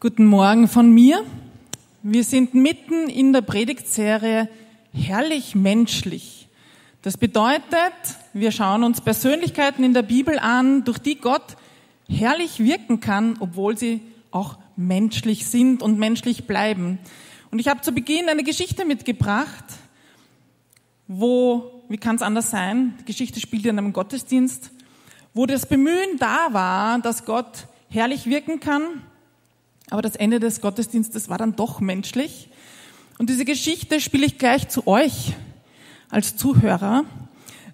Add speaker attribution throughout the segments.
Speaker 1: Guten Morgen von mir. Wir sind mitten in der Predigtserie Herrlich menschlich. Das bedeutet, wir schauen uns Persönlichkeiten in der Bibel an, durch die Gott herrlich wirken kann, obwohl sie auch menschlich sind und menschlich bleiben. Und ich habe zu Beginn eine Geschichte mitgebracht, wo, wie kann es anders sein, die Geschichte spielt in einem Gottesdienst, wo das Bemühen da war, dass Gott herrlich wirken kann, aber das Ende des Gottesdienstes war dann doch menschlich. Und diese Geschichte spiele ich gleich zu euch als Zuhörer,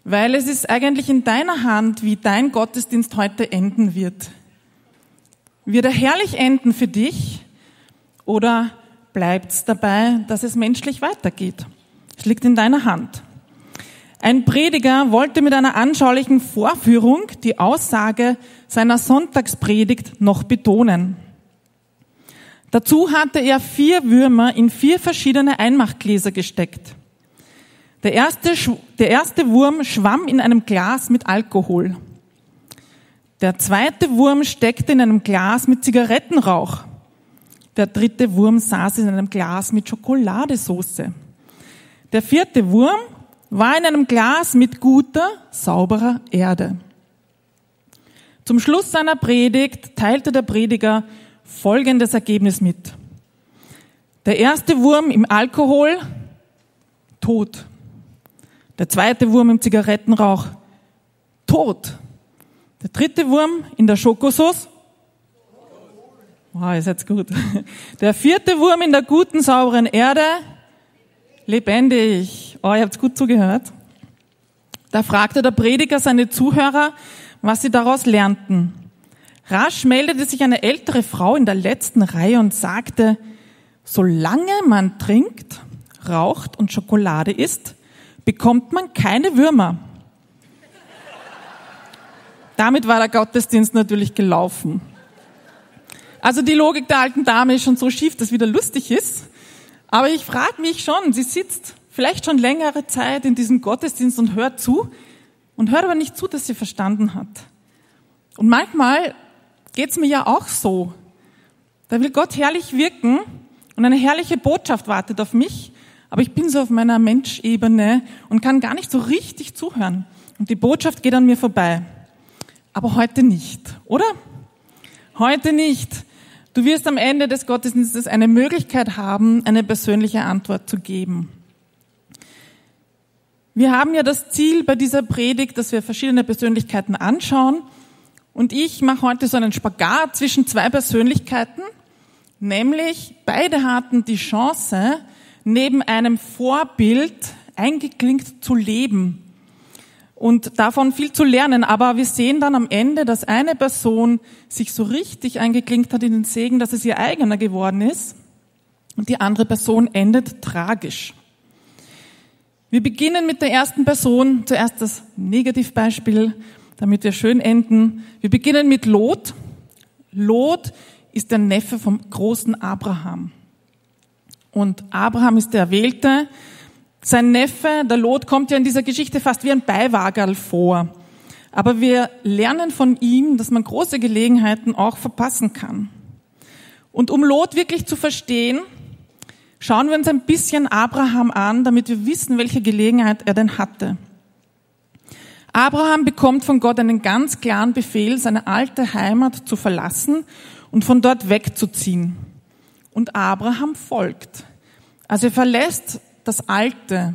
Speaker 1: weil es ist eigentlich in deiner Hand, wie dein Gottesdienst heute enden wird. Wird er herrlich enden für dich oder bleibt es dabei, dass es menschlich weitergeht? Es liegt in deiner Hand. Ein Prediger wollte mit einer anschaulichen Vorführung die Aussage seiner Sonntagspredigt noch betonen. Dazu hatte er vier Würmer in vier verschiedene Einmachgläser gesteckt. Der erste, der erste Wurm schwamm in einem Glas mit Alkohol. Der zweite Wurm steckte in einem Glas mit Zigarettenrauch. Der dritte Wurm saß in einem Glas mit Schokoladesauce. Der vierte Wurm war in einem Glas mit guter, sauberer Erde. Zum Schluss seiner Predigt teilte der Prediger folgendes Ergebnis mit. Der erste Wurm im Alkohol, tot. Der zweite Wurm im Zigarettenrauch, tot. Der dritte Wurm in der Schokosauce, wow, ist jetzt gut. Der vierte Wurm in der guten, sauberen Erde, lebendig. Oh, ihr habt gut zugehört. Da fragte der Prediger seine Zuhörer, was sie daraus lernten. Rasch meldete sich eine ältere Frau in der letzten Reihe und sagte, solange man trinkt, raucht und Schokolade isst, bekommt man keine Würmer. Damit war der Gottesdienst natürlich gelaufen. Also die Logik der alten Dame ist schon so schief, dass wieder lustig ist. Aber ich frage mich schon, sie sitzt vielleicht schon längere Zeit in diesem Gottesdienst und hört zu und hört aber nicht zu, dass sie verstanden hat. Und manchmal geht's mir ja auch so. Da will Gott herrlich wirken und eine herrliche Botschaft wartet auf mich, aber ich bin so auf meiner Menschebene und kann gar nicht so richtig zuhören. Und die Botschaft geht an mir vorbei. Aber heute nicht, oder? Heute nicht. Du wirst am Ende des Gottesdienstes eine Möglichkeit haben, eine persönliche Antwort zu geben. Wir haben ja das Ziel bei dieser Predigt, dass wir verschiedene Persönlichkeiten anschauen und ich mache heute so einen Spagat zwischen zwei Persönlichkeiten, nämlich beide hatten die Chance, neben einem Vorbild eingeklinkt zu leben und davon viel zu lernen. Aber wir sehen dann am Ende, dass eine Person sich so richtig eingeklinkt hat in den Segen, dass es ihr eigener geworden ist und die andere Person endet tragisch. Wir beginnen mit der ersten Person, zuerst das Negativbeispiel damit wir schön enden. Wir beginnen mit Lot. Lot ist der Neffe vom großen Abraham. Und Abraham ist der Erwählte. Sein Neffe, der Lot, kommt ja in dieser Geschichte fast wie ein Beiwagerl vor. Aber wir lernen von ihm, dass man große Gelegenheiten auch verpassen kann. Und um Lot wirklich zu verstehen, schauen wir uns ein bisschen Abraham an, damit wir wissen, welche Gelegenheit er denn hatte. Abraham bekommt von Gott einen ganz klaren Befehl, seine alte Heimat zu verlassen und von dort wegzuziehen. Und Abraham folgt. Also er verlässt das Alte,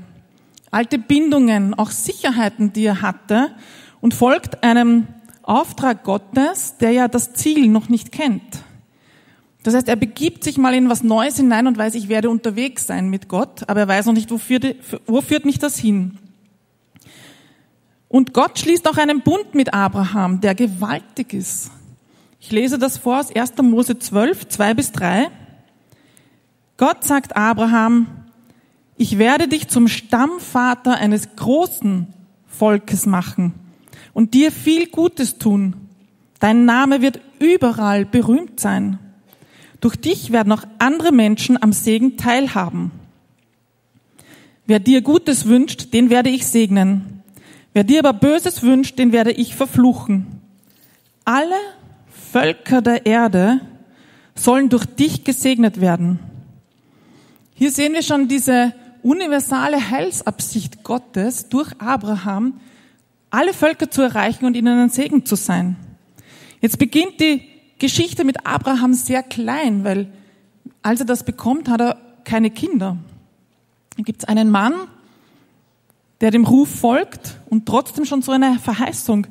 Speaker 1: alte Bindungen, auch Sicherheiten, die er hatte und folgt einem Auftrag Gottes, der ja das Ziel noch nicht kennt. Das heißt, er begibt sich mal in was Neues hinein und weiß, ich werde unterwegs sein mit Gott, aber er weiß noch nicht, wo führt, wo führt mich das hin. Und Gott schließt auch einen Bund mit Abraham, der gewaltig ist. Ich lese das vor aus 1. Mose 12, 2 bis 3. Gott sagt Abraham, ich werde dich zum Stammvater eines großen Volkes machen und dir viel Gutes tun. Dein Name wird überall berühmt sein. Durch dich werden auch andere Menschen am Segen teilhaben. Wer dir Gutes wünscht, den werde ich segnen. Wer dir aber Böses wünscht, den werde ich verfluchen. Alle Völker der Erde sollen durch dich gesegnet werden. Hier sehen wir schon diese universale Heilsabsicht Gottes durch Abraham, alle Völker zu erreichen und ihnen ein Segen zu sein. Jetzt beginnt die Geschichte mit Abraham sehr klein, weil als er das bekommt, hat er keine Kinder. Dann gibt es einen Mann, der dem Ruf folgt und trotzdem schon so eine Verheißung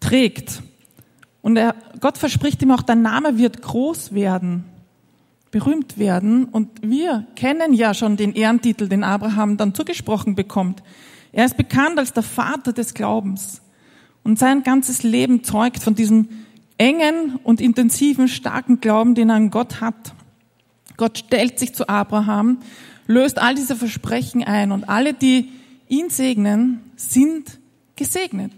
Speaker 1: trägt. Und er, Gott verspricht ihm auch, dein Name wird groß werden, berühmt werden. Und wir kennen ja schon den Ehrentitel, den Abraham dann zugesprochen bekommt. Er ist bekannt als der Vater des Glaubens. Und sein ganzes Leben zeugt von diesem engen und intensiven, starken Glauben, den er an Gott hat. Gott stellt sich zu Abraham, löst all diese Versprechen ein und alle, die ihn segnen, sind gesegnet.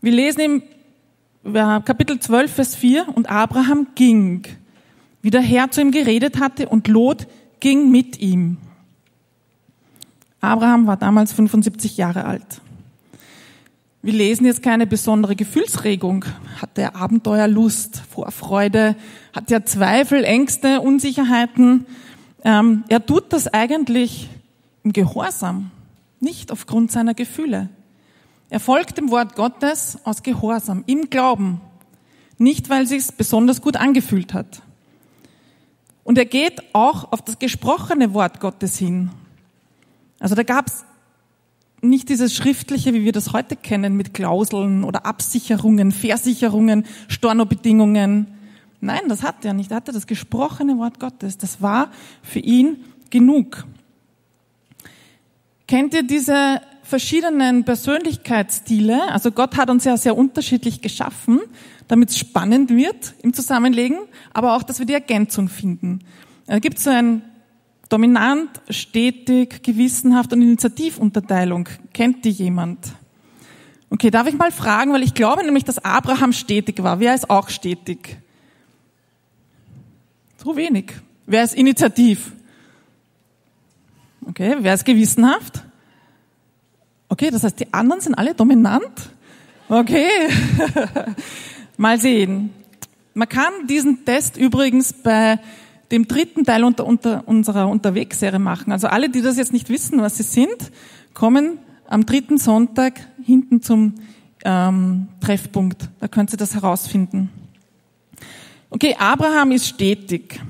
Speaker 1: Wir lesen im Kapitel 12, Vers 4, und Abraham ging, wie der Herr zu ihm geredet hatte, und Lot ging mit ihm. Abraham war damals 75 Jahre alt. Wir lesen jetzt keine besondere Gefühlsregung. Hat er Abenteuerlust, Vorfreude? Hat er Zweifel, Ängste, Unsicherheiten? Ähm, er tut das eigentlich im Gehorsam, nicht aufgrund seiner Gefühle. Er folgt dem Wort Gottes aus Gehorsam, im Glauben, nicht weil sich's besonders gut angefühlt hat. Und er geht auch auf das gesprochene Wort Gottes hin. Also da gab's nicht dieses schriftliche, wie wir das heute kennen, mit Klauseln oder Absicherungen, Versicherungen, Stornobedingungen. Nein, das hatte er nicht. Er hatte das gesprochene Wort Gottes. Das war für ihn genug. Kennt ihr diese verschiedenen Persönlichkeitsstile? Also Gott hat uns ja sehr unterschiedlich geschaffen, damit es spannend wird im Zusammenlegen, aber auch, dass wir die Ergänzung finden. Da gibt es so ein dominant, stetig, gewissenhaft und Initiativunterteilung. Kennt die jemand? Okay, darf ich mal fragen, weil ich glaube nämlich, dass Abraham stetig war. Wer ist auch stetig? So wenig. Wer ist initiativ? Okay, wer ist gewissenhaft? Okay, das heißt, die anderen sind alle dominant? Okay. mal sehen. Man kann diesen Test übrigens bei dem dritten Teil unter, unter unserer Unterwegsserie machen. Also alle, die das jetzt nicht wissen, was sie sind, kommen am dritten Sonntag hinten zum ähm, Treffpunkt. Da könnt ihr das herausfinden. Okay, Abraham ist stetig.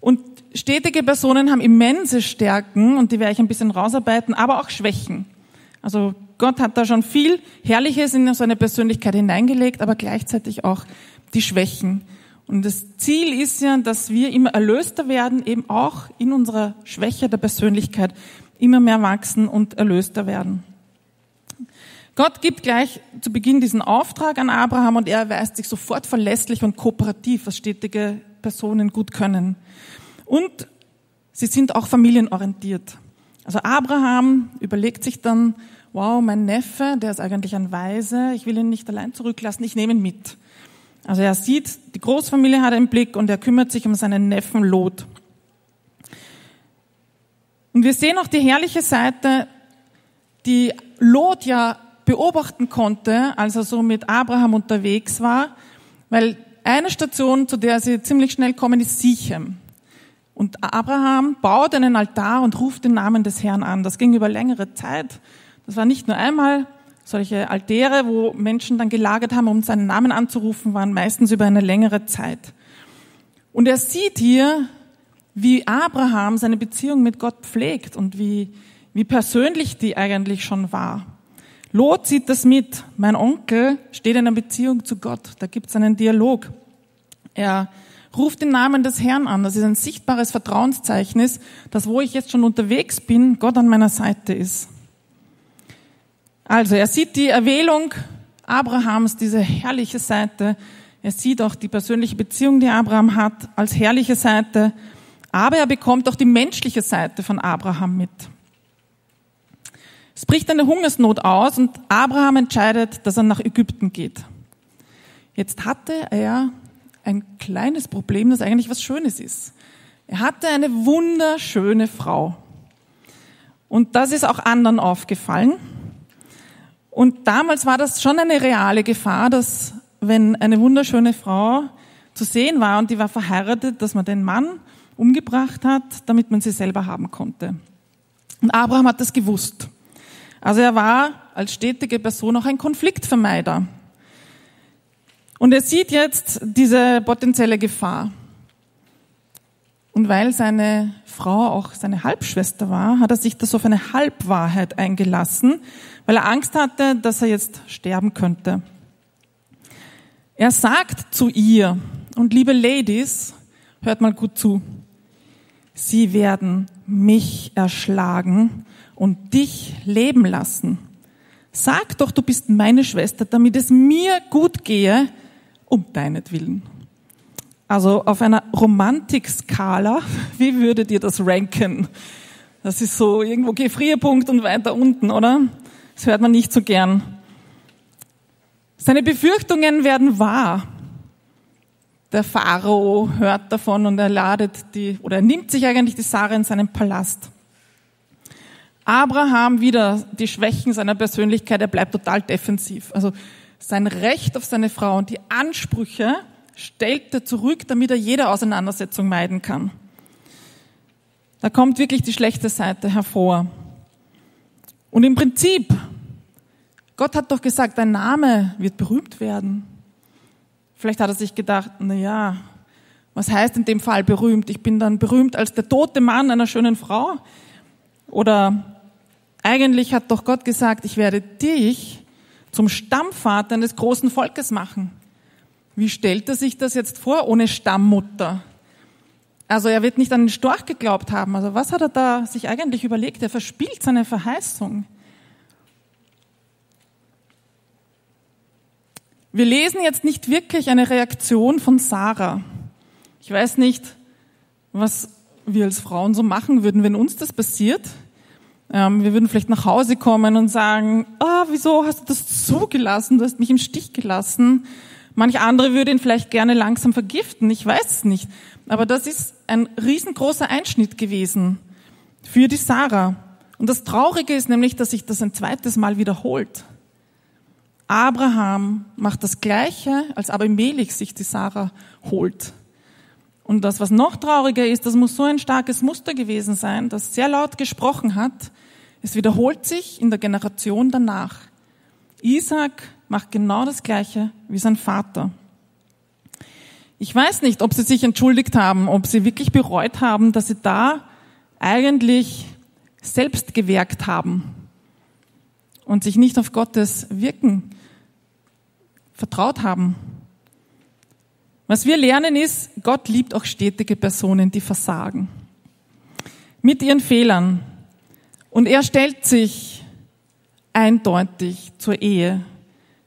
Speaker 1: Und stetige Personen haben immense Stärken und die werde ich ein bisschen rausarbeiten, aber auch Schwächen. Also Gott hat da schon viel Herrliches in so eine Persönlichkeit hineingelegt, aber gleichzeitig auch die Schwächen. Und das Ziel ist ja, dass wir immer erlöster werden, eben auch in unserer Schwäche der Persönlichkeit immer mehr wachsen und erlöster werden. Gott gibt gleich zu Beginn diesen Auftrag an Abraham und er erweist sich sofort verlässlich und kooperativ, was stetige Personen gut können. Und sie sind auch familienorientiert. Also Abraham überlegt sich dann, wow, mein Neffe, der ist eigentlich ein Weise, ich will ihn nicht allein zurücklassen, ich nehme ihn mit. Also er sieht, die Großfamilie hat er im Blick und er kümmert sich um seinen Neffen Lot. Und wir sehen auch die herrliche Seite, die Lot ja beobachten konnte, als er so mit Abraham unterwegs war, weil eine Station, zu der sie ziemlich schnell kommen, ist Sichem. Und Abraham baut einen Altar und ruft den Namen des Herrn an. Das ging über längere Zeit. Das war nicht nur einmal, solche Altäre, wo Menschen dann gelagert haben, um seinen Namen anzurufen, waren meistens über eine längere Zeit. Und er sieht hier, wie Abraham seine Beziehung mit Gott pflegt und wie, wie persönlich die eigentlich schon war. Lot sieht das mit. Mein Onkel steht in einer Beziehung zu Gott. Da gibt es einen Dialog. Er ruft den Namen des Herrn an. Das ist ein sichtbares Vertrauenszeichen, dass wo ich jetzt schon unterwegs bin, Gott an meiner Seite ist. Also er sieht die Erwählung Abrahams, diese herrliche Seite. Er sieht auch die persönliche Beziehung, die Abraham hat, als herrliche Seite. Aber er bekommt auch die menschliche Seite von Abraham mit. Es bricht eine Hungersnot aus und Abraham entscheidet, dass er nach Ägypten geht. Jetzt hatte er ein kleines Problem, das eigentlich was Schönes ist. Er hatte eine wunderschöne Frau. Und das ist auch anderen aufgefallen. Und damals war das schon eine reale Gefahr, dass wenn eine wunderschöne Frau zu sehen war und die war verheiratet, dass man den Mann umgebracht hat, damit man sie selber haben konnte. Und Abraham hat das gewusst. Also er war als stetige Person auch ein Konfliktvermeider. Und er sieht jetzt diese potenzielle Gefahr. Und weil seine Frau auch seine Halbschwester war, hat er sich das auf eine Halbwahrheit eingelassen, weil er Angst hatte, dass er jetzt sterben könnte. Er sagt zu ihr, und liebe Ladies, hört mal gut zu, sie werden mich erschlagen und dich leben lassen. Sag doch, du bist meine Schwester, damit es mir gut gehe, um deinetwillen. Also auf einer Romantikskala, wie würdet ihr das ranken? Das ist so irgendwo Gefrierpunkt und weiter unten, oder? Das hört man nicht so gern. Seine Befürchtungen werden wahr. Der Pharao hört davon und er ladet die, oder er nimmt sich eigentlich die Sarah in seinen Palast. Abraham wieder die Schwächen seiner Persönlichkeit, er bleibt total defensiv. Also sein Recht auf seine Frau und die Ansprüche stellt er zurück, damit er jede Auseinandersetzung meiden kann. Da kommt wirklich die schlechte Seite hervor. Und im Prinzip, Gott hat doch gesagt, dein Name wird berühmt werden. Vielleicht hat er sich gedacht, na ja, was heißt in dem Fall berühmt? Ich bin dann berühmt als der tote Mann einer schönen Frau? Oder eigentlich hat doch Gott gesagt, ich werde dich zum Stammvater eines großen Volkes machen. Wie stellt er sich das jetzt vor ohne Stammmutter? Also er wird nicht an den Storch geglaubt haben. Also was hat er da sich eigentlich überlegt? Er verspielt seine Verheißung. Wir lesen jetzt nicht wirklich eine Reaktion von Sarah. Ich weiß nicht, was wir als Frauen so machen würden, wenn uns das passiert. Ähm, wir würden vielleicht nach Hause kommen und sagen, ah, wieso hast du das zugelassen? Du hast mich im Stich gelassen. Manch andere würde ihn vielleicht gerne langsam vergiften. Ich weiß es nicht. Aber das ist ein riesengroßer Einschnitt gewesen für die Sarah. Und das Traurige ist nämlich, dass sich das ein zweites Mal wiederholt. Abraham macht das Gleiche, als Abimelech sich die Sarah holt. Und das, was noch trauriger ist, das muss so ein starkes Muster gewesen sein, das sehr laut gesprochen hat. Es wiederholt sich in der Generation danach. Isaac macht genau das Gleiche wie sein Vater. Ich weiß nicht, ob sie sich entschuldigt haben, ob sie wirklich bereut haben, dass sie da eigentlich selbst gewerkt haben und sich nicht auf Gottes Wirken vertraut haben. Was wir lernen ist, Gott liebt auch stetige Personen, die versagen. Mit ihren Fehlern. Und er stellt sich eindeutig zur Ehe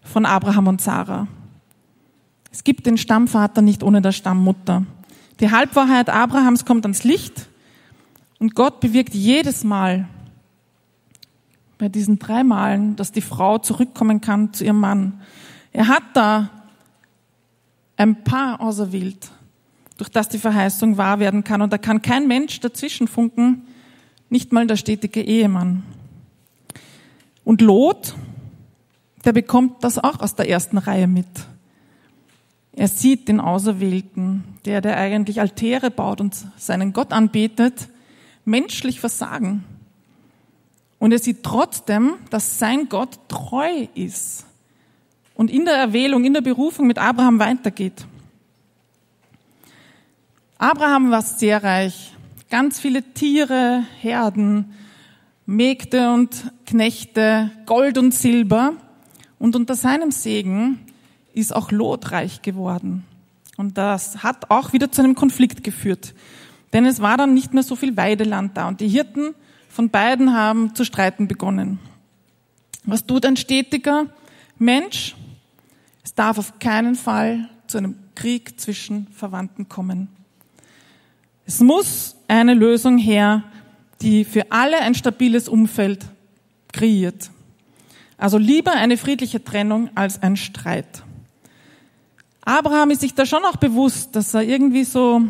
Speaker 1: von Abraham und Sarah. Es gibt den Stammvater nicht ohne der Stammmutter. Die Halbwahrheit Abrahams kommt ans Licht und Gott bewirkt jedes Mal bei diesen drei Malen, dass die Frau zurückkommen kann zu ihrem Mann. Er hat da ein Paar auserwählt, durch das die Verheißung wahr werden kann. Und da kann kein Mensch dazwischen funken, nicht mal der stetige Ehemann. Und Lot, der bekommt das auch aus der ersten Reihe mit. Er sieht den Auserwählten, der, der eigentlich Altäre baut und seinen Gott anbetet, menschlich versagen. Und er sieht trotzdem, dass sein Gott treu ist und in der Erwählung, in der Berufung mit Abraham weitergeht. Abraham war sehr reich. Ganz viele Tiere, Herden, Mägde und Knechte, Gold und Silber. Und unter seinem Segen ist auch Lot reich geworden. Und das hat auch wieder zu einem Konflikt geführt. Denn es war dann nicht mehr so viel Weideland da. Und die Hirten von beiden haben zu streiten begonnen. Was tut ein stetiger Mensch? Es darf auf keinen Fall zu einem Krieg zwischen Verwandten kommen. Es muss eine Lösung her, die für alle ein stabiles Umfeld kreiert. Also lieber eine friedliche Trennung als ein Streit. Abraham ist sich da schon auch bewusst, dass er irgendwie so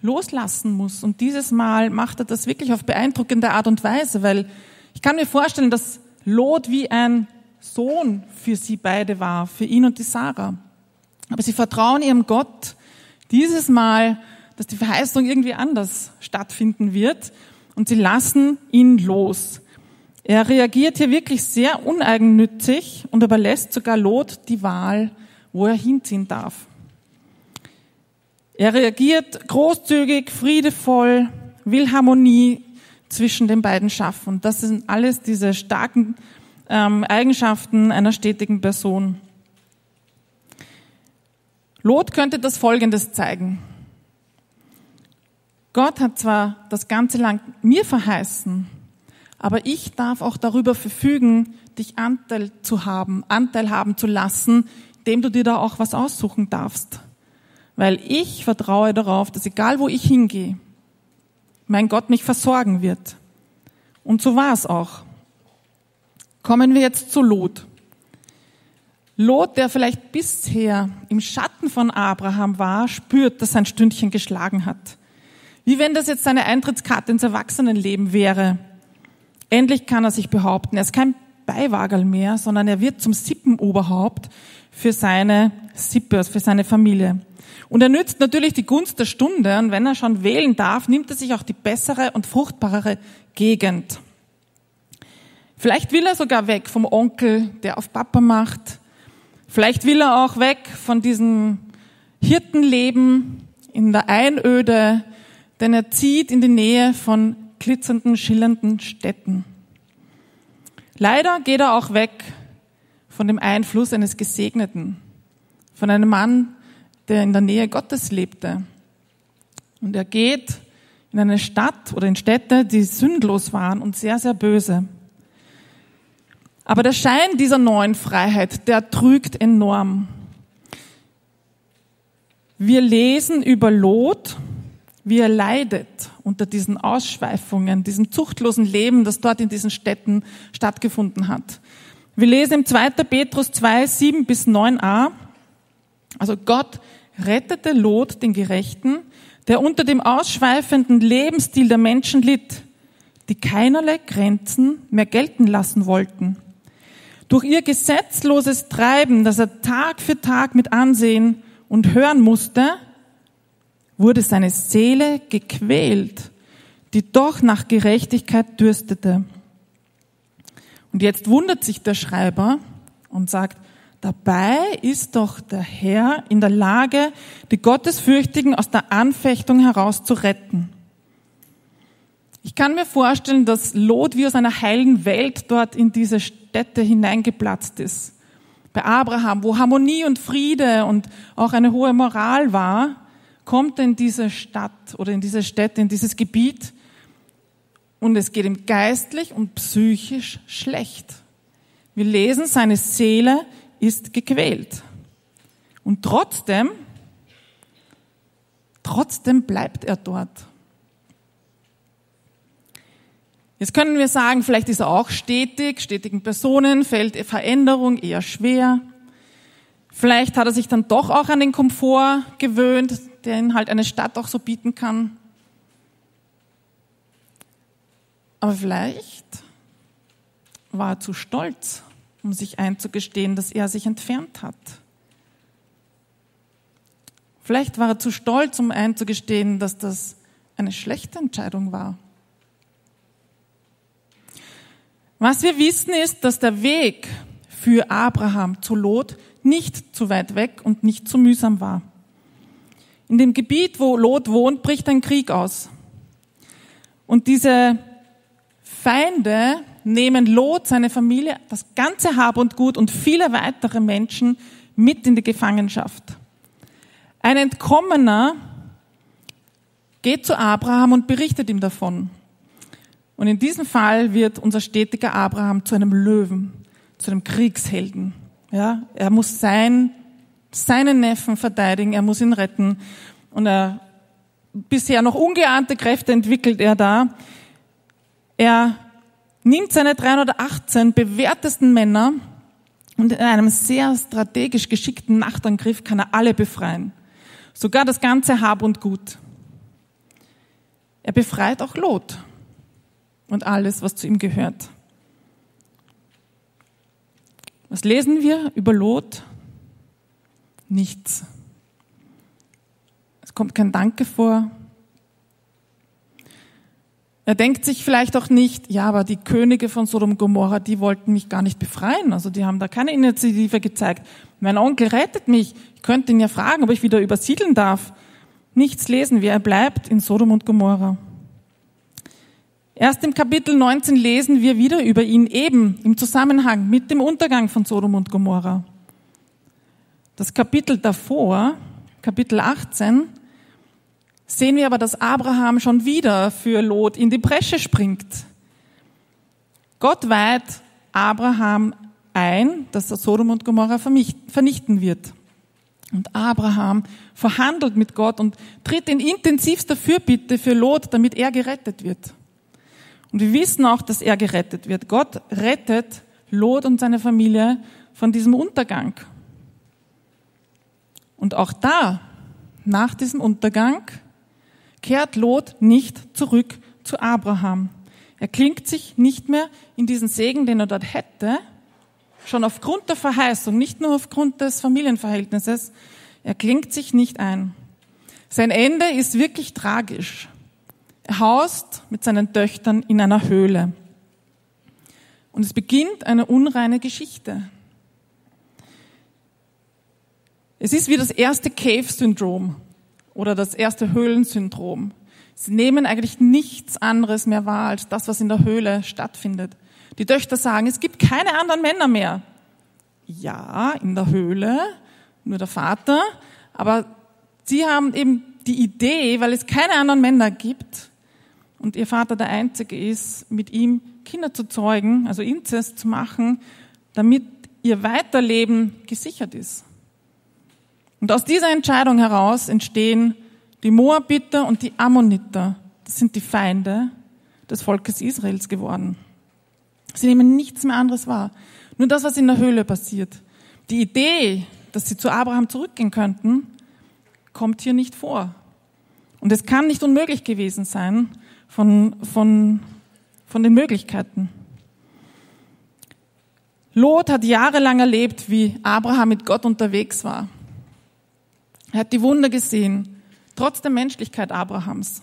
Speaker 1: loslassen muss. Und dieses Mal macht er das wirklich auf beeindruckende Art und Weise, weil ich kann mir vorstellen, dass Lot wie ein Sohn für sie beide war, für ihn und die Sarah. Aber sie vertrauen ihrem Gott dieses Mal, dass die Verheißung irgendwie anders stattfinden wird und sie lassen ihn los. Er reagiert hier wirklich sehr uneigennützig und überlässt sogar Lot die Wahl, wo er hinziehen darf. Er reagiert großzügig, friedevoll, will Harmonie zwischen den beiden schaffen. Das sind alles diese starken ähm, Eigenschaften einer stetigen Person. Lot könnte das Folgendes zeigen. Gott hat zwar das ganze Land mir verheißen, aber ich darf auch darüber verfügen, dich Anteil zu haben, Anteil haben zu lassen, dem du dir da auch was aussuchen darfst weil ich vertraue darauf, dass egal wo ich hingehe, mein Gott mich versorgen wird. Und so war es auch. Kommen wir jetzt zu Lot. Lot, der vielleicht bisher im Schatten von Abraham war, spürt, dass sein Stündchen geschlagen hat. Wie wenn das jetzt seine Eintrittskarte ins Erwachsenenleben wäre. Endlich kann er sich behaupten. Er ist kein Beiwagerl mehr, sondern er wird zum Sippenoberhaupt für seine Sippe, für seine Familie. Und er nützt natürlich die Gunst der Stunde und wenn er schon wählen darf, nimmt er sich auch die bessere und fruchtbarere Gegend. Vielleicht will er sogar weg vom Onkel, der auf Papa macht. Vielleicht will er auch weg von diesem Hirtenleben in der Einöde, denn er zieht in die Nähe von glitzernden, schillernden Städten. Leider geht er auch weg von dem Einfluss eines Gesegneten, von einem Mann, der in der Nähe Gottes lebte. Und er geht in eine Stadt oder in Städte, die sündlos waren und sehr, sehr böse. Aber der Schein dieser neuen Freiheit, der trügt enorm. Wir lesen über Lot, wie er leidet unter diesen Ausschweifungen, diesem zuchtlosen Leben, das dort in diesen Städten stattgefunden hat. Wir lesen im 2. Petrus 2, 7 bis 9a, also Gott rettete Lot den Gerechten, der unter dem ausschweifenden Lebensstil der Menschen litt, die keinerlei Grenzen mehr gelten lassen wollten. Durch ihr gesetzloses Treiben, das er Tag für Tag mit ansehen und hören musste, wurde seine Seele gequält, die doch nach Gerechtigkeit dürstete. Und jetzt wundert sich der Schreiber und sagt, Dabei ist doch der Herr in der Lage, die Gottesfürchtigen aus der Anfechtung heraus zu retten. Ich kann mir vorstellen, dass Lot wie aus einer heilen Welt dort in diese Städte hineingeplatzt ist. Bei Abraham, wo Harmonie und Friede und auch eine hohe Moral war, kommt er in diese Stadt oder in diese Städte, in dieses Gebiet und es geht ihm geistlich und psychisch schlecht. Wir lesen, seine Seele ist gequält. Und trotzdem, trotzdem bleibt er dort. Jetzt können wir sagen, vielleicht ist er auch stetig, stetigen Personen fällt Veränderung eher schwer. Vielleicht hat er sich dann doch auch an den Komfort gewöhnt, den halt eine Stadt auch so bieten kann. Aber vielleicht war er zu stolz um sich einzugestehen, dass er sich entfernt hat. Vielleicht war er zu stolz, um einzugestehen, dass das eine schlechte Entscheidung war. Was wir wissen ist, dass der Weg für Abraham zu Lot nicht zu weit weg und nicht zu mühsam war. In dem Gebiet, wo Lot wohnt, bricht ein Krieg aus. Und diese Feinde nehmen Lot, seine Familie, das ganze Hab und Gut und viele weitere Menschen mit in die Gefangenschaft. Ein Entkommener geht zu Abraham und berichtet ihm davon. Und in diesem Fall wird unser stetiger Abraham zu einem Löwen, zu einem Kriegshelden. Ja, er muss sein, seinen Neffen verteidigen, er muss ihn retten. Und er, bisher noch ungeahnte Kräfte entwickelt er da. Er nimmt seine 318 bewährtesten Männer und in einem sehr strategisch geschickten Nachtangriff kann er alle befreien. Sogar das ganze Hab und Gut. Er befreit auch Lot und alles, was zu ihm gehört. Was lesen wir über Lot? Nichts. Es kommt kein Danke vor. Er denkt sich vielleicht auch nicht, ja, aber die Könige von Sodom und Gomorra, die wollten mich gar nicht befreien. Also die haben da keine Initiative gezeigt. Mein Onkel rettet mich. Ich könnte ihn ja fragen, ob ich wieder übersiedeln darf. Nichts lesen wir. Er bleibt in Sodom und Gomorra. Erst im Kapitel 19 lesen wir wieder über ihn eben im Zusammenhang mit dem Untergang von Sodom und Gomorra. Das Kapitel davor, Kapitel 18, sehen wir aber, dass Abraham schon wieder für Lot in die Bresche springt. Gott weiht Abraham ein, dass er Sodom und Gomorra vernichten wird. Und Abraham verhandelt mit Gott und tritt in intensivster Fürbitte für Lot, damit er gerettet wird. Und wir wissen auch, dass er gerettet wird. Gott rettet Lot und seine Familie von diesem Untergang. Und auch da, nach diesem Untergang, kehrt Lot nicht zurück zu Abraham. Er klingt sich nicht mehr in diesen Segen, den er dort hätte, schon aufgrund der Verheißung, nicht nur aufgrund des Familienverhältnisses, er klingt sich nicht ein. Sein Ende ist wirklich tragisch. Haust mit seinen Töchtern in einer Höhle. Und es beginnt eine unreine Geschichte. Es ist wie das erste Cave-Syndrom oder das erste Höhlensyndrom. Sie nehmen eigentlich nichts anderes mehr wahr als das, was in der Höhle stattfindet. Die Töchter sagen, es gibt keine anderen Männer mehr. Ja, in der Höhle, nur der Vater, aber sie haben eben die Idee, weil es keine anderen Männer gibt, und ihr Vater der Einzige ist, mit ihm Kinder zu zeugen, also Inzest zu machen, damit ihr Weiterleben gesichert ist. Und aus dieser Entscheidung heraus entstehen die Moabiter und die Ammoniter. Das sind die Feinde des Volkes Israels geworden. Sie nehmen nichts mehr anderes wahr. Nur das, was in der Höhle passiert. Die Idee, dass sie zu Abraham zurückgehen könnten, kommt hier nicht vor. Und es kann nicht unmöglich gewesen sein, von, von, von den Möglichkeiten. Lot hat jahrelang erlebt, wie Abraham mit Gott unterwegs war. Er hat die Wunder gesehen, trotz der Menschlichkeit Abrahams.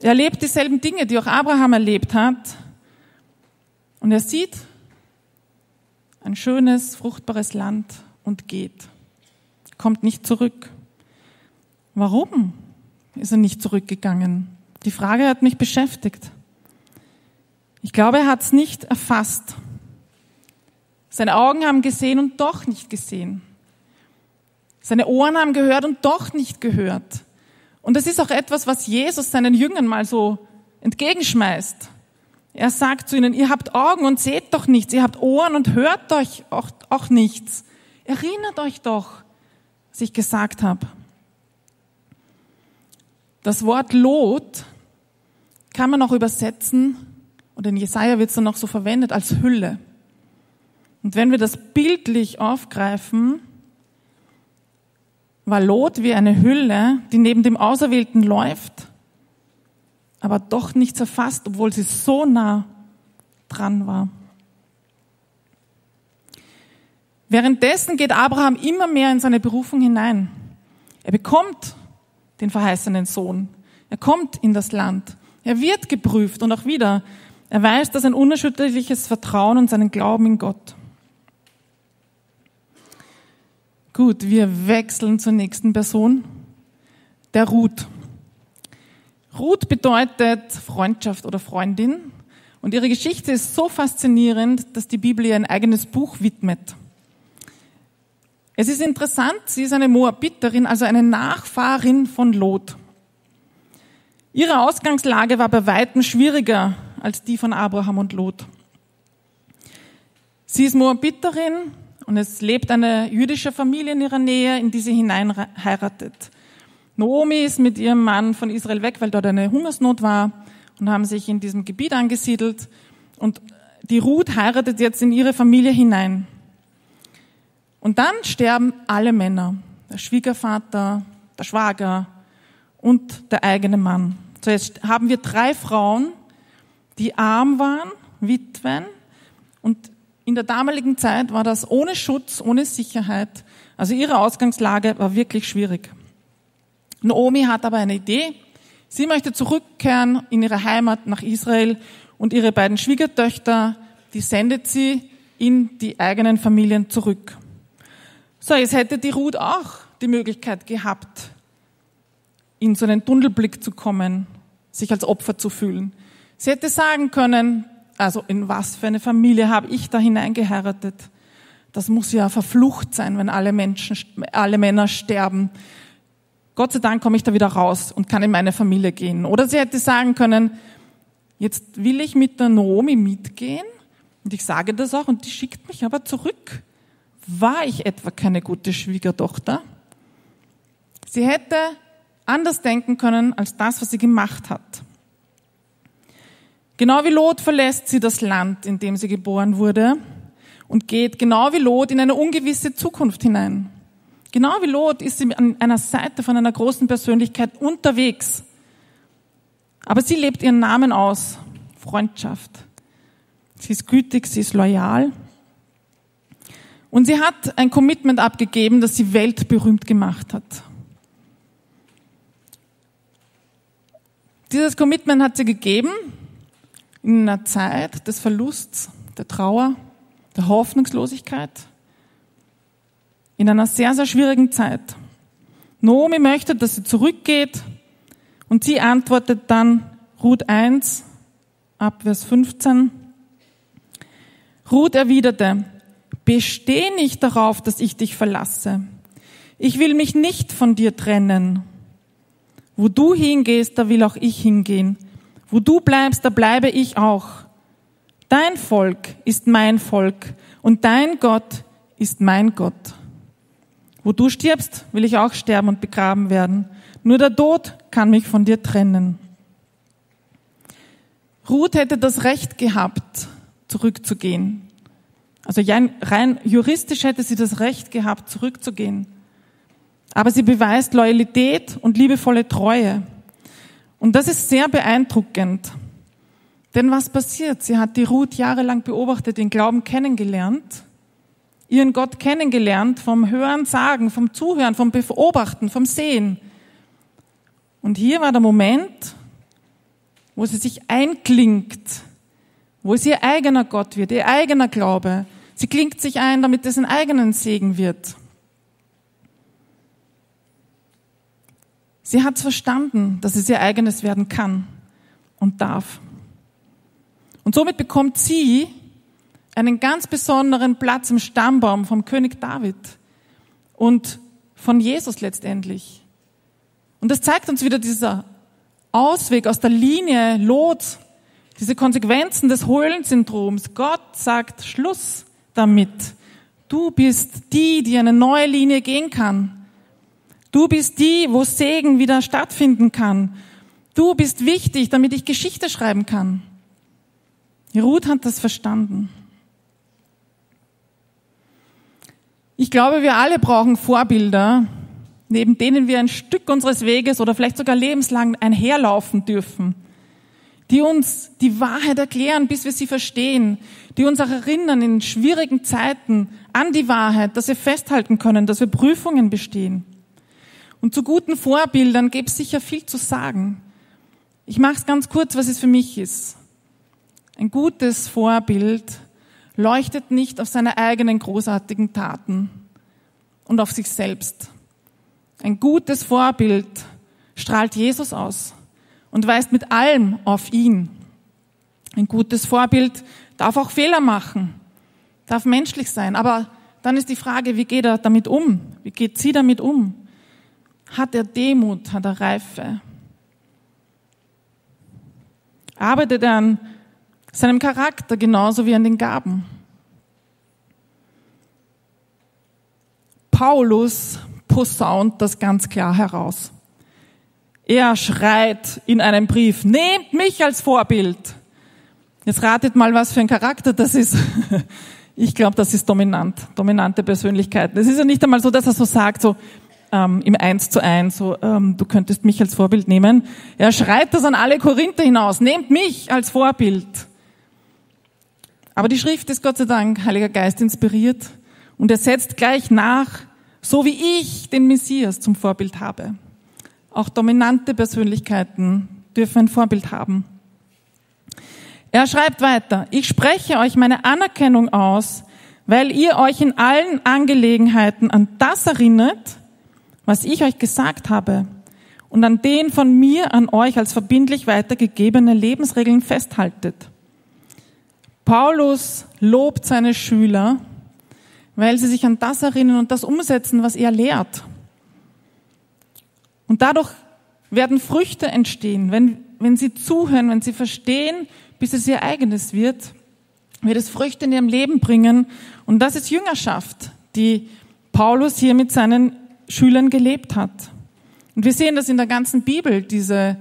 Speaker 1: Er erlebt dieselben Dinge, die auch Abraham erlebt hat. Und er sieht ein schönes, fruchtbares Land und geht. Kommt nicht zurück. Warum ist er nicht zurückgegangen? Die Frage hat mich beschäftigt. Ich glaube, er hat es nicht erfasst. Seine Augen haben gesehen und doch nicht gesehen. Seine Ohren haben gehört und doch nicht gehört. Und das ist auch etwas, was Jesus seinen Jüngern mal so entgegenschmeißt. Er sagt zu ihnen, ihr habt Augen und seht doch nichts, ihr habt Ohren und hört euch auch, auch nichts. Erinnert euch doch, was ich gesagt habe. Das Wort Lot kann man auch übersetzen, und in Jesaja wird es dann auch so verwendet, als Hülle. Und wenn wir das bildlich aufgreifen, war Lot wie eine Hülle, die neben dem Auserwählten läuft, aber doch nichts erfasst, obwohl sie so nah dran war. Währenddessen geht Abraham immer mehr in seine Berufung hinein. Er bekommt den verheißenen Sohn. Er kommt in das Land. Er wird geprüft und auch wieder, er weiß, dass ein unerschütterliches Vertrauen und seinen Glauben in Gott. Gut, wir wechseln zur nächsten Person, der Ruth. Ruth bedeutet Freundschaft oder Freundin und ihre Geschichte ist so faszinierend, dass die Bibel ihr ein eigenes Buch widmet. Es ist interessant, sie ist eine Moabiterin, also eine Nachfahrin von Lot. Ihre Ausgangslage war bei weitem schwieriger als die von Abraham und Lot. Sie ist Moabiterin und es lebt eine jüdische Familie in ihrer Nähe, in die sie hineinheiratet. Naomi ist mit ihrem Mann von Israel weg, weil dort eine Hungersnot war und haben sich in diesem Gebiet angesiedelt. Und die Ruth heiratet jetzt in ihre Familie hinein. Und dann sterben alle Männer. Der Schwiegervater, der Schwager und der eigene Mann. Jetzt haben wir drei Frauen, die arm waren, Witwen. Und in der damaligen Zeit war das ohne Schutz, ohne Sicherheit. Also ihre Ausgangslage war wirklich schwierig. Naomi hat aber eine Idee. Sie möchte zurückkehren in ihre Heimat nach Israel und ihre beiden Schwiegertöchter, die sendet sie in die eigenen Familien zurück. So, jetzt hätte die Ruth auch die Möglichkeit gehabt, in so einen Tunnelblick zu kommen, sich als Opfer zu fühlen. Sie hätte sagen können, also in was für eine Familie habe ich da hineingeheiratet? Das muss ja verflucht sein, wenn alle Menschen, alle Männer sterben. Gott sei Dank komme ich da wieder raus und kann in meine Familie gehen. Oder sie hätte sagen können, jetzt will ich mit der Naomi mitgehen und ich sage das auch und die schickt mich aber zurück. War ich etwa keine gute Schwiegertochter? Sie hätte anders denken können als das, was sie gemacht hat. Genau wie Lot verlässt sie das Land, in dem sie geboren wurde und geht genau wie Lot in eine ungewisse Zukunft hinein. Genau wie Lot ist sie an einer Seite von einer großen Persönlichkeit unterwegs. Aber sie lebt ihren Namen aus. Freundschaft. Sie ist gütig, sie ist loyal. Und sie hat ein Commitment abgegeben, das sie weltberühmt gemacht hat. Dieses Commitment hat sie gegeben in einer Zeit des Verlusts, der Trauer, der Hoffnungslosigkeit, in einer sehr, sehr schwierigen Zeit. Naomi möchte, dass sie zurückgeht und sie antwortet dann Ruth 1 ab Vers 15. Ruth erwiderte, besteh nicht darauf, dass ich dich verlasse. Ich will mich nicht von dir trennen. Wo du hingehst, da will auch ich hingehen. Wo du bleibst, da bleibe ich auch. Dein Volk ist mein Volk und dein Gott ist mein Gott. Wo du stirbst, will ich auch sterben und begraben werden. Nur der Tod kann mich von dir trennen. Ruth hätte das Recht gehabt, zurückzugehen. Also rein juristisch hätte sie das Recht gehabt, zurückzugehen. Aber sie beweist Loyalität und liebevolle Treue. Und das ist sehr beeindruckend. Denn was passiert? Sie hat die Ruth jahrelang beobachtet, den Glauben kennengelernt, ihren Gott kennengelernt, vom Hören, Sagen, vom Zuhören, vom Beobachten, vom Sehen. Und hier war der Moment, wo sie sich einklingt, wo es ihr eigener Gott wird, ihr eigener Glaube. Sie klingt sich ein, damit es ein eigenen Segen wird. Sie hat verstanden, dass es ihr eigenes werden kann und darf. Und somit bekommt sie einen ganz besonderen Platz im Stammbaum vom König David und von Jesus letztendlich. Und das zeigt uns wieder dieser Ausweg aus der Linie Lot, diese Konsequenzen des Höhlensyndroms. Gott sagt Schluss damit. Du bist die, die eine neue Linie gehen kann. Du bist die, wo Segen wieder stattfinden kann. Du bist wichtig, damit ich Geschichte schreiben kann. Ruth hat das verstanden. Ich glaube, wir alle brauchen Vorbilder, neben denen wir ein Stück unseres Weges oder vielleicht sogar lebenslang einherlaufen dürfen, die uns die Wahrheit erklären, bis wir sie verstehen, die uns auch erinnern in schwierigen Zeiten an die Wahrheit, dass wir festhalten können, dass wir Prüfungen bestehen. Und zu guten Vorbildern gäbe es sicher viel zu sagen. Ich mache es ganz kurz, was es für mich ist. Ein gutes Vorbild leuchtet nicht auf seine eigenen großartigen Taten und auf sich selbst. Ein gutes Vorbild strahlt Jesus aus und weist mit allem auf ihn. Ein gutes Vorbild darf auch Fehler machen, darf menschlich sein, aber dann ist die Frage, wie geht er damit um? Wie geht sie damit um? Hat er Demut? Hat er Reife? Arbeitet er an seinem Charakter genauso wie an den Gaben? Paulus posaunt das ganz klar heraus. Er schreit in einem Brief, nehmt mich als Vorbild. Jetzt ratet mal, was für ein Charakter das ist. Ich glaube, das ist dominant, dominante Persönlichkeit. Es ist ja nicht einmal so, dass er so sagt, so, ähm, im Eins zu Eins, so, ähm, du könntest mich als Vorbild nehmen. Er schreit das an alle Korinther hinaus, nehmt mich als Vorbild. Aber die Schrift ist Gott sei Dank, Heiliger Geist inspiriert und er setzt gleich nach, So wie ich den Messias zum Vorbild habe. Auch dominante Persönlichkeiten dürfen ein Vorbild haben. Er schreibt weiter, ich spreche euch meine Anerkennung aus, weil ihr euch in allen Angelegenheiten an das erinnert, was ich euch gesagt habe und an den von mir an euch als verbindlich weitergegebene Lebensregeln festhaltet. Paulus lobt seine Schüler, weil sie sich an das erinnern und das umsetzen, was er lehrt. Und dadurch werden Früchte entstehen, wenn, wenn sie zuhören, wenn sie verstehen, bis es ihr eigenes wird, wird es Früchte in ihrem Leben bringen. Und das ist Jüngerschaft, die Paulus hier mit seinen Schülern gelebt hat. Und wir sehen das in der ganzen Bibel, diese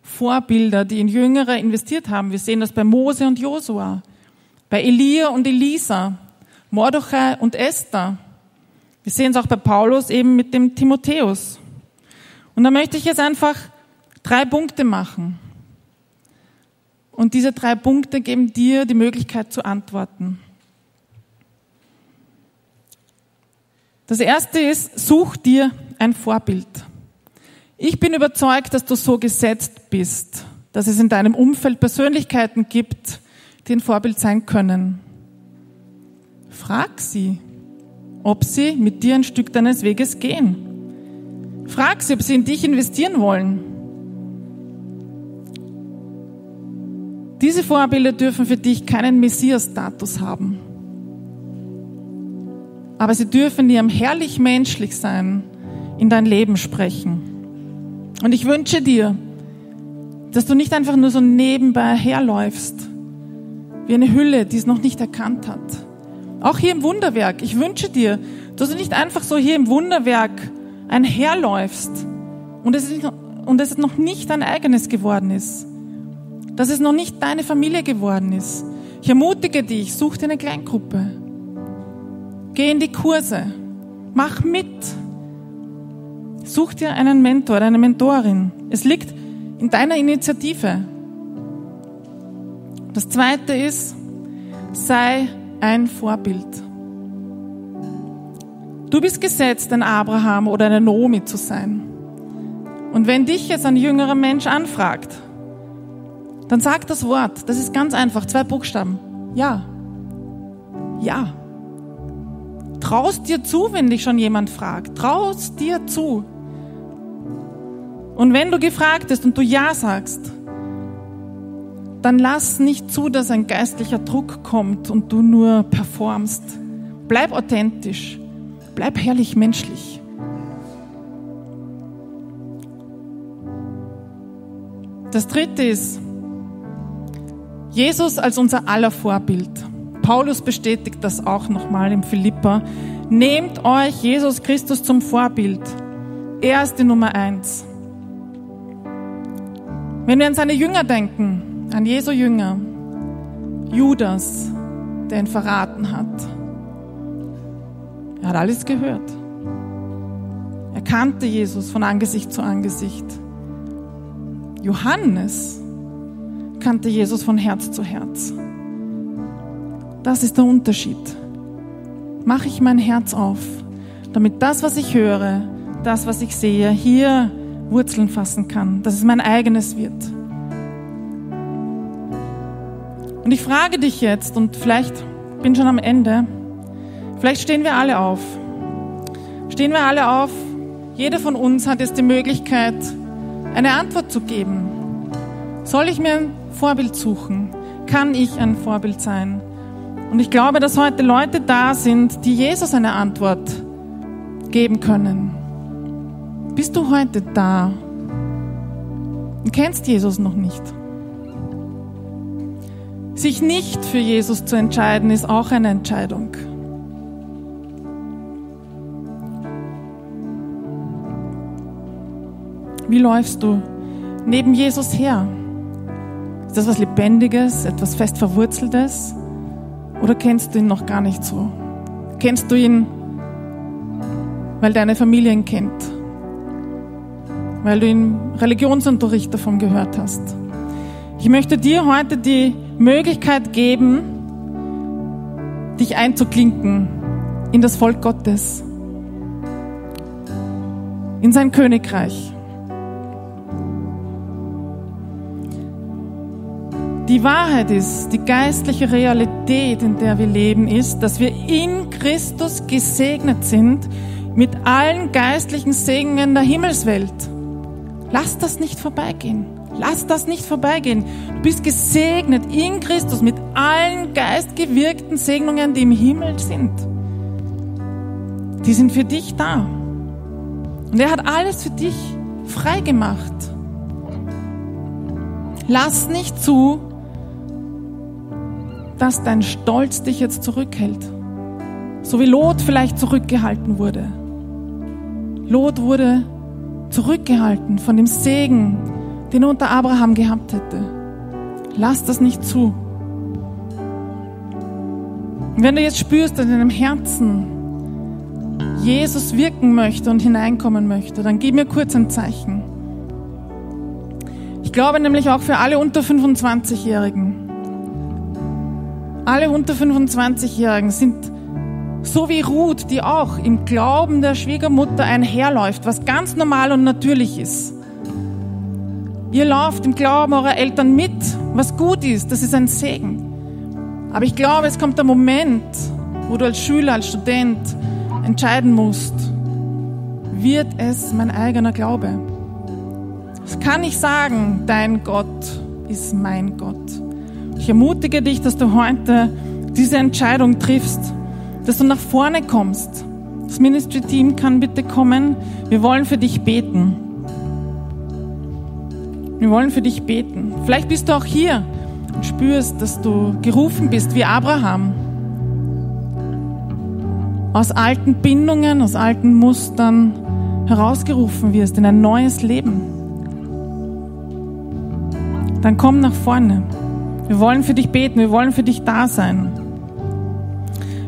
Speaker 1: Vorbilder, die in Jüngere investiert haben. Wir sehen das bei Mose und Josua, bei Elia und Elisa, Mordechai und Esther. Wir sehen es auch bei Paulus eben mit dem Timotheus. Und da möchte ich jetzt einfach drei Punkte machen. Und diese drei Punkte geben dir die Möglichkeit zu antworten. Das erste ist, such dir ein Vorbild. Ich bin überzeugt, dass du so gesetzt bist, dass es in deinem Umfeld Persönlichkeiten gibt, die ein Vorbild sein können. Frag sie, ob sie mit dir ein Stück deines Weges gehen. Frag sie, ob sie in dich investieren wollen. Diese Vorbilder dürfen für dich keinen Messias-Status haben. Aber sie dürfen in ihrem herrlich menschlich sein in dein Leben sprechen. Und ich wünsche dir, dass du nicht einfach nur so nebenbei herläufst, wie eine Hülle, die es noch nicht erkannt hat. Auch hier im Wunderwerk. Ich wünsche dir, dass du nicht einfach so hier im Wunderwerk einherläufst und es, und es noch nicht dein eigenes geworden ist. Dass es noch nicht deine Familie geworden ist. Ich ermutige dich, such dir eine Kleingruppe. Geh in die Kurse. Mach mit. Such dir einen Mentor, eine Mentorin. Es liegt in deiner Initiative. Das zweite ist, sei ein Vorbild. Du bist gesetzt, ein Abraham oder eine Nomi zu sein. Und wenn dich jetzt ein jüngerer Mensch anfragt, dann sag das Wort. Das ist ganz einfach. Zwei Buchstaben. Ja. Ja. Traust dir zu, wenn dich schon jemand fragt. Traust dir zu. Und wenn du gefragt bist und du Ja sagst, dann lass nicht zu, dass ein geistlicher Druck kommt und du nur performst. Bleib authentisch. Bleib herrlich menschlich. Das dritte ist, Jesus als unser aller Vorbild. Paulus bestätigt das auch nochmal im Philippa. Nehmt euch Jesus Christus zum Vorbild. Er ist die Nummer eins. Wenn wir an seine Jünger denken, an Jesu Jünger, Judas, der ihn verraten hat, er hat alles gehört. Er kannte Jesus von Angesicht zu Angesicht. Johannes kannte Jesus von Herz zu Herz. Das ist der Unterschied. Mache ich mein Herz auf, damit das, was ich höre, das, was ich sehe, hier Wurzeln fassen kann, dass es mein eigenes wird. Und ich frage dich jetzt, und vielleicht bin schon am Ende, vielleicht stehen wir alle auf. Stehen wir alle auf. Jeder von uns hat jetzt die Möglichkeit, eine Antwort zu geben. Soll ich mir ein Vorbild suchen? Kann ich ein Vorbild sein? Und ich glaube, dass heute Leute da sind, die Jesus eine Antwort geben können. Bist du heute da und kennst Jesus noch nicht? Sich nicht für Jesus zu entscheiden, ist auch eine Entscheidung. Wie läufst du neben Jesus her? Ist das was Lebendiges, etwas fest Verwurzeltes? Oder kennst du ihn noch gar nicht so? Kennst du ihn, weil deine Familie ihn kennt? weil du im Religionsunterricht davon gehört hast. Ich möchte dir heute die Möglichkeit geben, dich einzuklinken in das Volk Gottes. in sein Königreich. Die Wahrheit ist, die geistliche Realität, in der wir leben, ist, dass wir in Christus gesegnet sind mit allen geistlichen Segnungen der Himmelswelt. Lass das nicht vorbeigehen. Lass das nicht vorbeigehen. Du bist gesegnet in Christus mit allen geistgewirkten Segnungen, die im Himmel sind. Die sind für dich da. Und er hat alles für dich frei gemacht. Lass nicht zu, dass dein Stolz dich jetzt zurückhält. So wie Lot vielleicht zurückgehalten wurde. Lot wurde zurückgehalten von dem Segen, den er unter Abraham gehabt hätte. Lass das nicht zu. Und wenn du jetzt spürst in deinem Herzen, Jesus wirken möchte und hineinkommen möchte, dann gib mir kurz ein Zeichen. Ich glaube nämlich auch für alle unter 25-Jährigen, alle unter 25-Jährigen sind so wie Ruth, die auch im Glauben der Schwiegermutter einherläuft, was ganz normal und natürlich ist. Ihr lauft im Glauben eurer Eltern mit, was gut ist, das ist ein Segen. Aber ich glaube, es kommt der Moment, wo du als Schüler, als Student entscheiden musst, wird es mein eigener Glaube? Es kann ich sagen, dein Gott ist mein Gott. Ich ermutige dich, dass du heute diese Entscheidung triffst, dass du nach vorne kommst. Das Ministry-Team kann bitte kommen. Wir wollen für dich beten. Wir wollen für dich beten. Vielleicht bist du auch hier und spürst, dass du gerufen bist wie Abraham. Aus alten Bindungen, aus alten Mustern herausgerufen wirst in ein neues Leben. Dann komm nach vorne. Wir wollen für dich beten, wir wollen für dich da sein.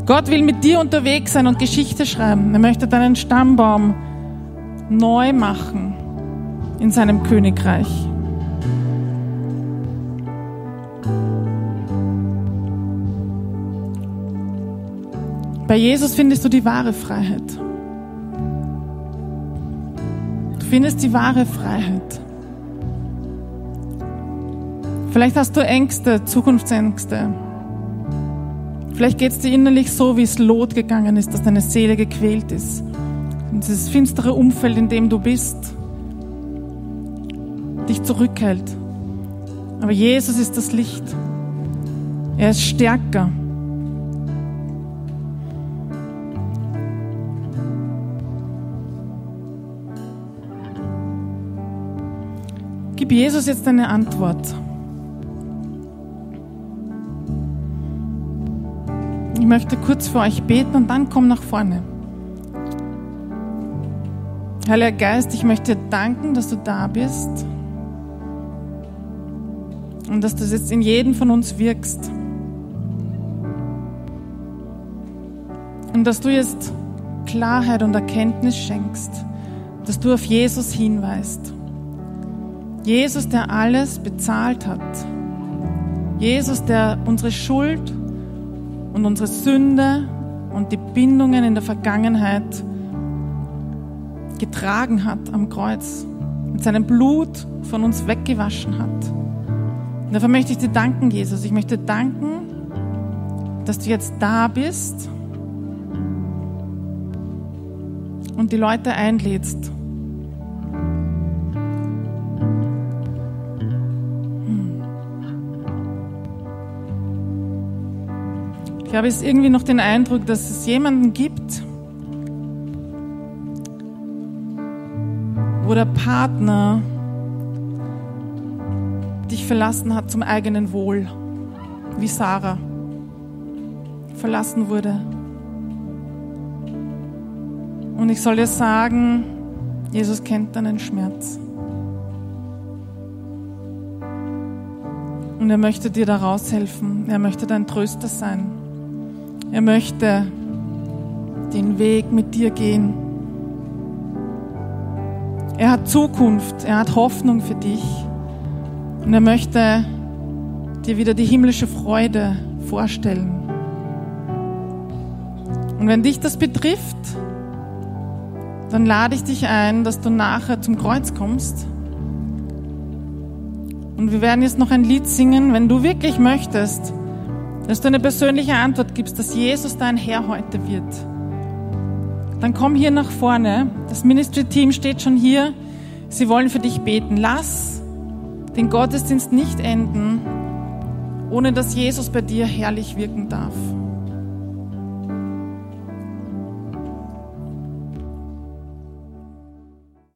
Speaker 1: Gott will mit dir unterwegs sein und Geschichte schreiben. Er möchte deinen Stammbaum neu machen in seinem Königreich. Bei Jesus findest du die wahre Freiheit. Du findest die wahre Freiheit. Vielleicht hast du Ängste, Zukunftsängste. Vielleicht geht es dir innerlich so, wie es Lot gegangen ist, dass deine Seele gequält ist. Und dieses finstere Umfeld, in dem du bist, dich zurückhält. Aber Jesus ist das Licht. Er ist stärker. Gib Jesus jetzt eine Antwort. Ich möchte kurz für euch beten und dann komm nach vorne. Heiliger Geist, ich möchte dir danken, dass du da bist und dass du jetzt in jedem von uns wirkst. Und dass du jetzt Klarheit und Erkenntnis schenkst, dass du auf Jesus hinweist. Jesus, der alles bezahlt hat. Jesus, der unsere Schuld und unsere Sünde und die Bindungen in der Vergangenheit getragen hat am Kreuz, mit seinem Blut von uns weggewaschen hat. Und dafür möchte ich dir danken, Jesus. Ich möchte danken, dass du jetzt da bist und die Leute einlädst, Ich habe jetzt irgendwie noch den Eindruck, dass es jemanden gibt, wo der Partner dich verlassen hat zum eigenen Wohl, wie Sarah verlassen wurde. Und ich soll dir sagen, Jesus kennt deinen Schmerz. Und er möchte dir da raushelfen. Er möchte dein Tröster sein. Er möchte den Weg mit dir gehen. Er hat Zukunft, er hat Hoffnung für dich und er möchte dir wieder die himmlische Freude vorstellen. Und wenn dich das betrifft, dann lade ich dich ein, dass du nachher zum Kreuz kommst. Und wir werden jetzt noch ein Lied singen, wenn du wirklich möchtest, dass du eine persönliche Antwort gibst, dass Jesus dein Herr heute wird. Dann komm hier nach vorne. Das Ministry-Team steht schon hier. Sie wollen für dich beten. Lass den Gottesdienst nicht enden, ohne dass Jesus bei dir herrlich wirken darf.